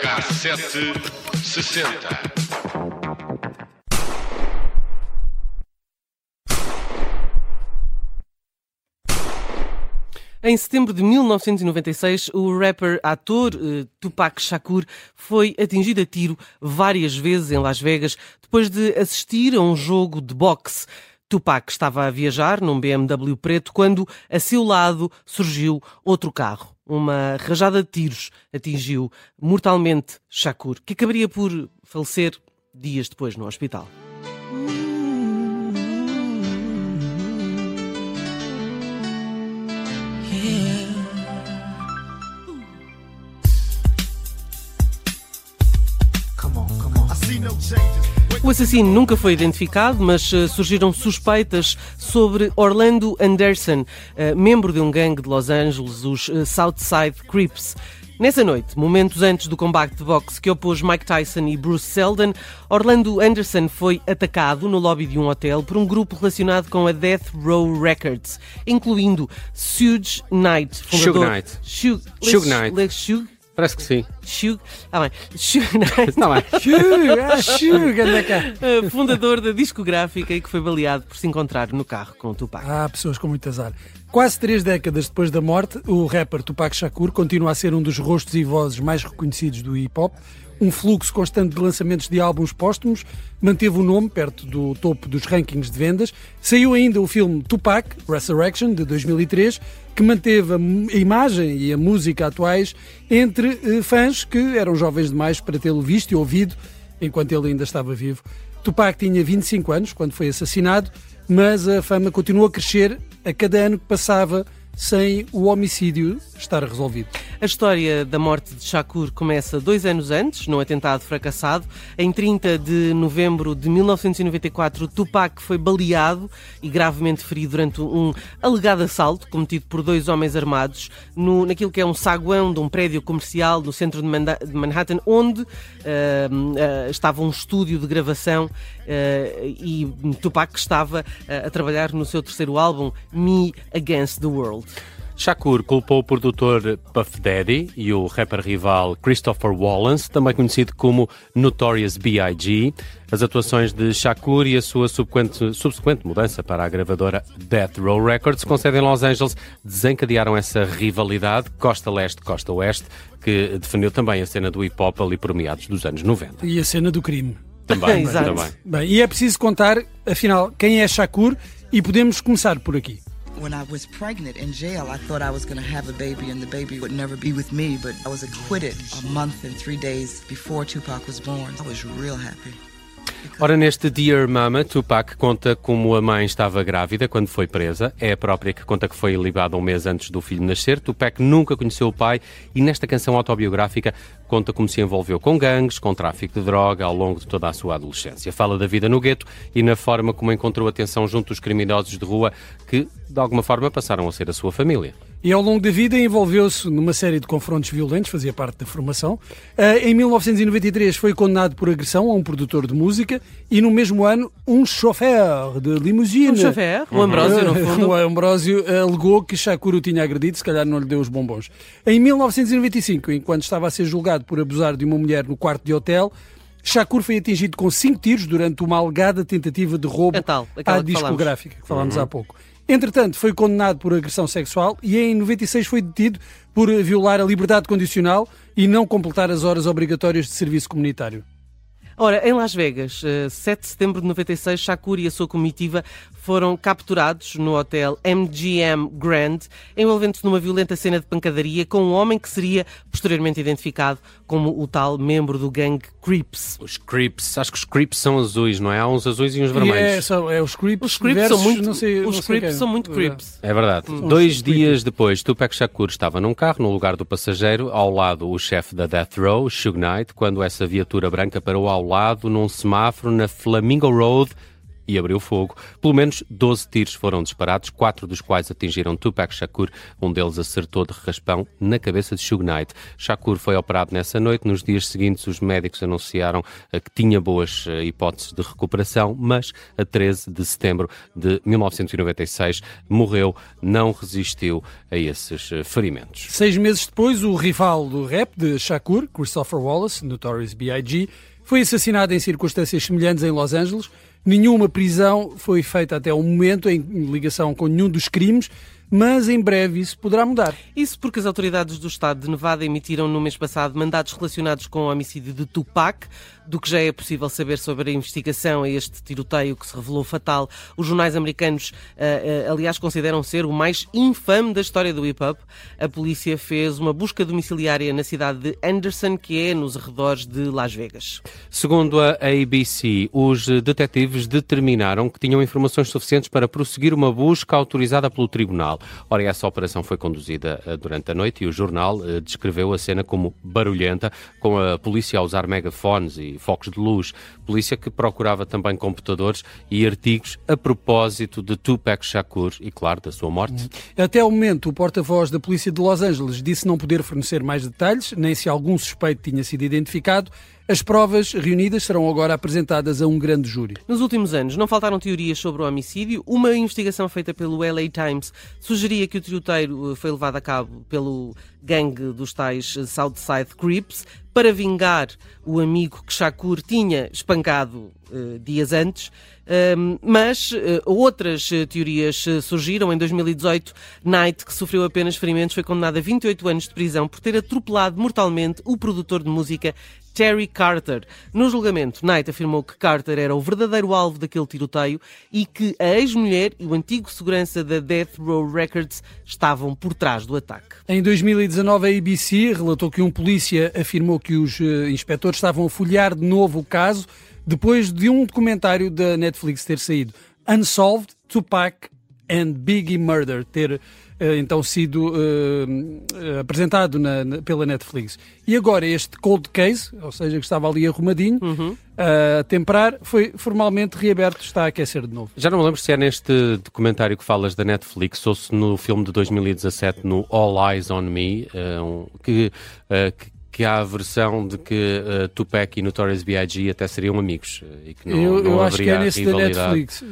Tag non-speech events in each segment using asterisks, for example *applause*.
Cassete sessenta. Em setembro de 1996, o rapper ator uh, Tupac Shakur foi atingido a tiro várias vezes em Las Vegas depois de assistir a um jogo de boxe. Tupac estava a viajar num BMW preto quando a seu lado surgiu outro carro. Uma rajada de tiros atingiu mortalmente Shakur, que acabaria por falecer dias depois no hospital. O assassino nunca foi identificado, mas uh, surgiram suspeitas sobre Orlando Anderson, uh, membro de um gangue de Los Angeles, os uh, Southside Crips. Nessa noite, momentos antes do combate de boxe que opôs Mike Tyson e Bruce Seldon, Orlando Anderson foi atacado no lobby de um hotel por um grupo relacionado com a Death Row Records, incluindo Suge Knight, fundador... Suge Knight. Suge, Suge Knight. Parece que sim. Shug, ah bem, Shug Knight. Não é? Shug, ah, Shug, anda cá. Fundador da discográfica e que foi baleado por se encontrar no carro com o Tupac. Há pessoas com muito azar. Quase três décadas depois da morte, o rapper Tupac Shakur continua a ser um dos rostos e vozes mais reconhecidos do hip hop um fluxo constante de lançamentos de álbuns póstumos, manteve o nome perto do topo dos rankings de vendas. Saiu ainda o filme Tupac, Resurrection, de 2003, que manteve a imagem e a música atuais entre eh, fãs que eram jovens demais para tê-lo visto e ouvido enquanto ele ainda estava vivo. Tupac tinha 25 anos quando foi assassinado, mas a fama continuou a crescer a cada ano que passava sem o homicídio estar resolvido. A história da morte de Shakur começa dois anos antes, num atentado fracassado. Em 30 de novembro de 1994, Tupac foi baleado e gravemente ferido durante um alegado assalto cometido por dois homens armados no, naquilo que é um saguão de um prédio comercial no centro de, Manhattan, onde uh, uh, estava um estúdio de gravação uh, e Tupac estava a trabalhar no seu terceiro álbum, Me Against the World. Shakur culpou o produtor Puff Daddy e o rapper rival Christopher Wallace, também conhecido como Notorious B.I.G. As atuações de Shakur e a sua subsequente, subsequente mudança para a gravadora Death Row Records, com sede em Los Angeles, desencadearam essa rivalidade costa leste-costa oeste, que defendeu também a cena do hip hop ali por meados dos anos 90. E a cena do crime. Também, também. Bem, e é preciso contar, afinal, quem é Shakur e podemos começar por aqui. When I was pregnant in jail, I thought I was going to have a baby and the baby would never be with me, but I was acquitted a month and three days before Tupac was born. I was real happy. Ora, neste Dear Mama, Tupac conta como a mãe estava grávida quando foi presa. É a própria que conta que foi libada um mês antes do filho nascer. Tupac nunca conheceu o pai e nesta canção autobiográfica conta como se envolveu com gangues, com tráfico de droga ao longo de toda a sua adolescência. Fala da vida no gueto e na forma como encontrou atenção junto dos criminosos de rua que, de alguma forma, passaram a ser a sua família e ao longo da vida envolveu-se numa série de confrontos violentos, fazia parte da formação. Eh, em 1993 foi condenado por agressão a um produtor de música e no mesmo ano um chofer de limusine. Um chofer? O Ambrósio, no fundo. O *laughs* Ambrósio alegou que Shakuro tinha agredido, se calhar não lhe deu os bombons. Em 1995, enquanto estava a ser julgado por abusar de uma mulher no quarto de hotel, Shakur foi atingido com cinco tiros durante uma alegada tentativa de roubo tal, à discográfica, que falámos uhum. há pouco. Entretanto, foi condenado por agressão sexual e em 96 foi detido por violar a liberdade condicional e não completar as horas obrigatórias de serviço comunitário. Ora, em Las Vegas, 7 eh, de setembro de 96, Shakur e a sua comitiva foram capturados no hotel MGM Grand, envolvendo-se numa violenta cena de pancadaria com um homem que seria posteriormente identificado como o tal membro do gangue Creeps. Os Creeps, acho que os Creeps são azuis, não é? Há uns azuis e uns vermelhos. É, são, é os Creeps. Os Creeps versus, são muito, não sei, os não creeps são muito Creeps. É verdade. Hum. Dois dias depois, Tupac Shakur estava num carro no lugar do passageiro, ao lado o chefe da Death Row, Suge Knight, quando essa viatura branca parou ao lado num semáforo na Flamingo Road e abriu fogo. Pelo menos 12 tiros foram disparados, quatro dos quais atingiram Tupac Shakur, um deles acertou de raspão na cabeça de Suge Knight. Shakur foi operado nessa noite. Nos dias seguintes, os médicos anunciaram eh, que tinha boas eh, hipóteses de recuperação, mas a 13 de setembro de 1996 morreu, não resistiu a esses eh, ferimentos. Seis meses depois, o rival do rap de Shakur, Christopher Wallace, Notorious B.I.G., foi assassinado em circunstâncias semelhantes em Los Angeles. Nenhuma prisão foi feita até o momento em ligação com nenhum dos crimes mas em breve isso poderá mudar. Isso porque as autoridades do estado de Nevada emitiram no mês passado mandados relacionados com o homicídio de Tupac. Do que já é possível saber sobre a investigação a este tiroteio que se revelou fatal, os jornais americanos, uh, uh, aliás, consideram ser o mais infame da história do hip-hop. A polícia fez uma busca domiciliária na cidade de Anderson, que é nos arredores de Las Vegas. Segundo a ABC, os detetives determinaram que tinham informações suficientes para prosseguir uma busca autorizada pelo tribunal. Ora, essa operação foi conduzida uh, durante a noite e o jornal descreveu a cena como barulhenta, com a polícia a usar megafones e focos de luz. Polícia que procurava também computadores e artigos a propósito de Tupac Shakur e, claro, da sua morte. Até o momento, o porta-voz da Polícia de Los Angeles disse não poder fornecer mais detalhes, nem se algum suspeito tinha sido identificado. As provas reunidas serão agora apresentadas a um grande júri. Nos últimos anos, não faltaram teorias sobre o homicídio. Uma investigação feita pelo LA Times sugeria que o tiroteiro eh, foi levado a cabo pelo gangue dos tais Southside Crips para vingar o amigo que Shakur tinha espancado uh, dias antes. Uh, mas uh, outras teorias surgiram. Em 2018, Knight, que sofreu apenas ferimentos, foi condenado a 28 anos de prisão por ter atropelado mortalmente o produtor de música Terry Carter. No julgamento, Knight afirmou que Carter era o verdadeiro alvo daquele tiroteio e que a ex-mulher e o antigo segurança da Death Row Records estavam por trás do ataque. Em 2019, a ABC relatou que um polícia afirmou que os uh, inspectores estavam a folhear de novo o caso depois de um documentário da Netflix ter saído. Unsolved, Tupac and Biggie Murder ter então sido uh, apresentado na, na, pela Netflix. E agora este cold case, ou seja, que estava ali arrumadinho, uhum. a temperar, foi formalmente reaberto, está a aquecer de novo. Já não me lembro se é neste documentário que falas da Netflix ou se no filme de 2017, no All Eyes on Me, uh, que, que que há a versão de que uh, Tupac e Notorious B.I.G. até seriam amigos eh, e que não, eu, não eu acho que é nesse da Netflix.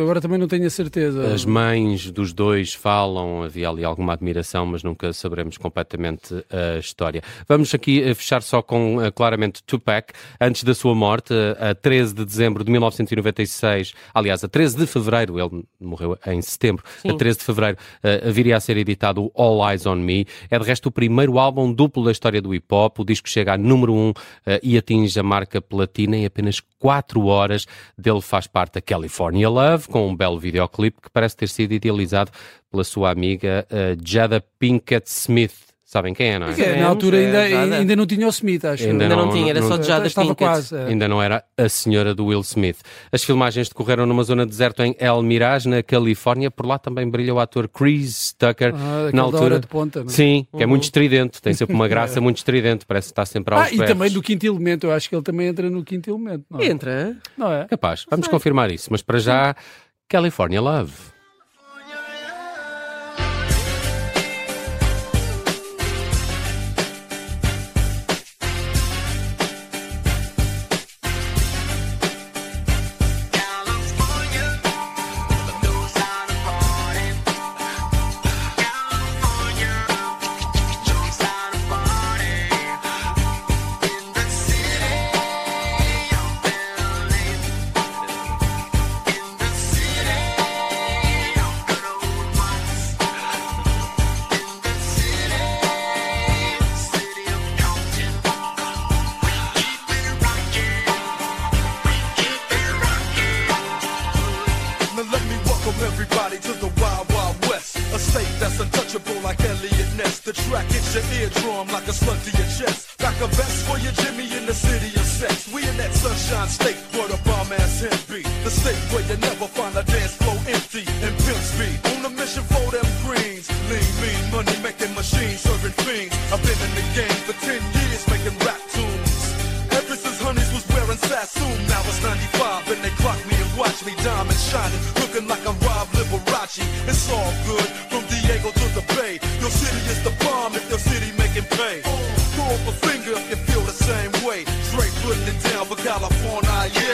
Agora também não tenho a certeza. As mães dos dois falam, havia ali alguma admiração, mas nunca saberemos completamente a história. Vamos aqui eh, fechar só com claramente Tupac. Antes da sua morte, a 13 de dezembro de 1996, aliás, a 13 de fevereiro, ele morreu em setembro, Sim. a 13 de fevereiro, uh, viria a ser editado All Eyes on Me. É de resto o primeiro álbum duplo da história do hip pop. O disco chega a número 1 um, uh, e atinge a marca platina em apenas 4 horas. Dele faz parte a California Love, com um belo videoclipe que parece ter sido idealizado pela sua amiga uh, Jada Pinkett Smith. Sabem quem é, não é? Porque, na altura ainda, é, ainda não tinha o Smith, acho. Ainda, ainda não, não, tinha, era não, só Jada Estava quase. É. Ainda não era a senhora do Will Smith. As filmagens decorreram numa zona de deserto em El Mirage, na Califórnia. Por lá também brilha o ator Chris Tucker. Ah, na altura. de ponta, não? É? Sim, que é muito uhum. estridente. Tem sempre uma *laughs* graça muito estridente. Parece que está sempre aos Ah, e também do quinto elemento. Eu acho que ele também entra no quinto elemento. Não é? Entra? Não é? Capaz. Vamos confirmar isso. Mas para já, California Love. Eardrum like a slug to your chest. Like a vest for your Jimmy in the city of sex. We in that sunshine state where the bomb ass him be. The state where you never find a dance floor empty and pimp speed. On a mission for them greens. Lean, mean, money making machines, serving fiends. I've been in the game for 10 years making rap tunes. Ever since Honeys was wearing Sassoon, now it's 95 and they watch me shining, looking like I'm Rob Liberace. It's all good from Diego to the Bay. Your city is the bomb if your city making pay. Throw up a finger if you feel the same way. Straight putting it down for California, yeah.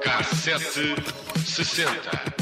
Cassete 60.